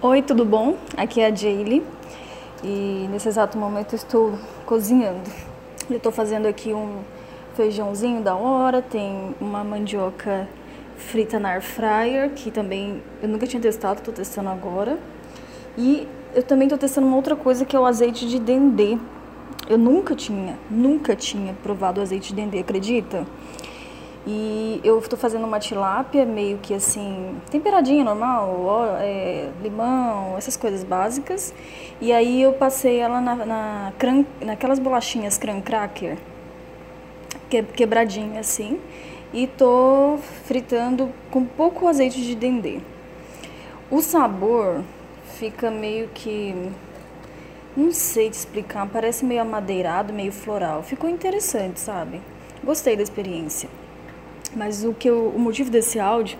Oi, tudo bom? Aqui é a Jaylee e nesse exato momento estou cozinhando. Eu estou fazendo aqui um feijãozinho da hora, tem uma mandioca frita na air fryer, que também eu nunca tinha testado, estou testando agora. E eu também estou testando uma outra coisa que é o azeite de dendê. Eu nunca tinha, nunca tinha provado azeite de dendê, acredita? E eu estou fazendo uma tilápia meio que assim, temperadinha normal, ó, é, limão, essas coisas básicas. E aí eu passei ela na, na cran, naquelas bolachinhas cran cracker, que, quebradinha assim. E tô fritando com pouco azeite de dendê. O sabor fica meio que não sei te explicar, parece meio amadeirado, meio floral. Ficou interessante, sabe? Gostei da experiência. Mas o que eu, o motivo desse áudio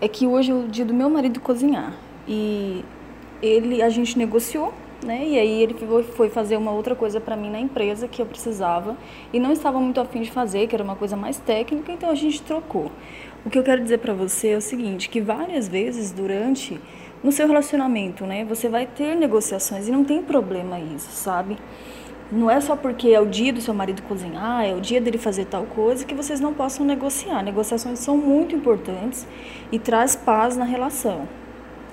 é que hoje é o dia do meu marido cozinhar e ele a gente negociou, né? E aí ele foi fazer uma outra coisa para mim na empresa que eu precisava e não estava muito afim de fazer, que era uma coisa mais técnica, então a gente trocou. O que eu quero dizer para você é o seguinte, que várias vezes durante no seu relacionamento, né, você vai ter negociações e não tem problema isso, sabe? Não é só porque é o dia do seu marido cozinhar, é o dia dele fazer tal coisa que vocês não possam negociar. Negociações são muito importantes e traz paz na relação.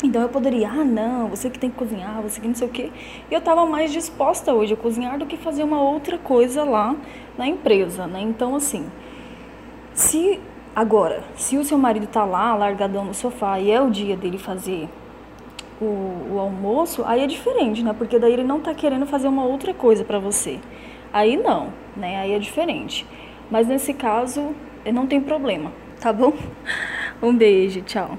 Então eu poderia, ah não, você que tem que cozinhar, você que não sei o quê. E eu estava mais disposta hoje a cozinhar do que fazer uma outra coisa lá na empresa, né? Então assim, se agora, se o seu marido está lá largadão no sofá e é o dia dele fazer o, o almoço, aí é diferente, né? Porque daí ele não tá querendo fazer uma outra coisa para você. Aí não, né? Aí é diferente. Mas nesse caso, não tem problema, tá bom? Um beijo, tchau.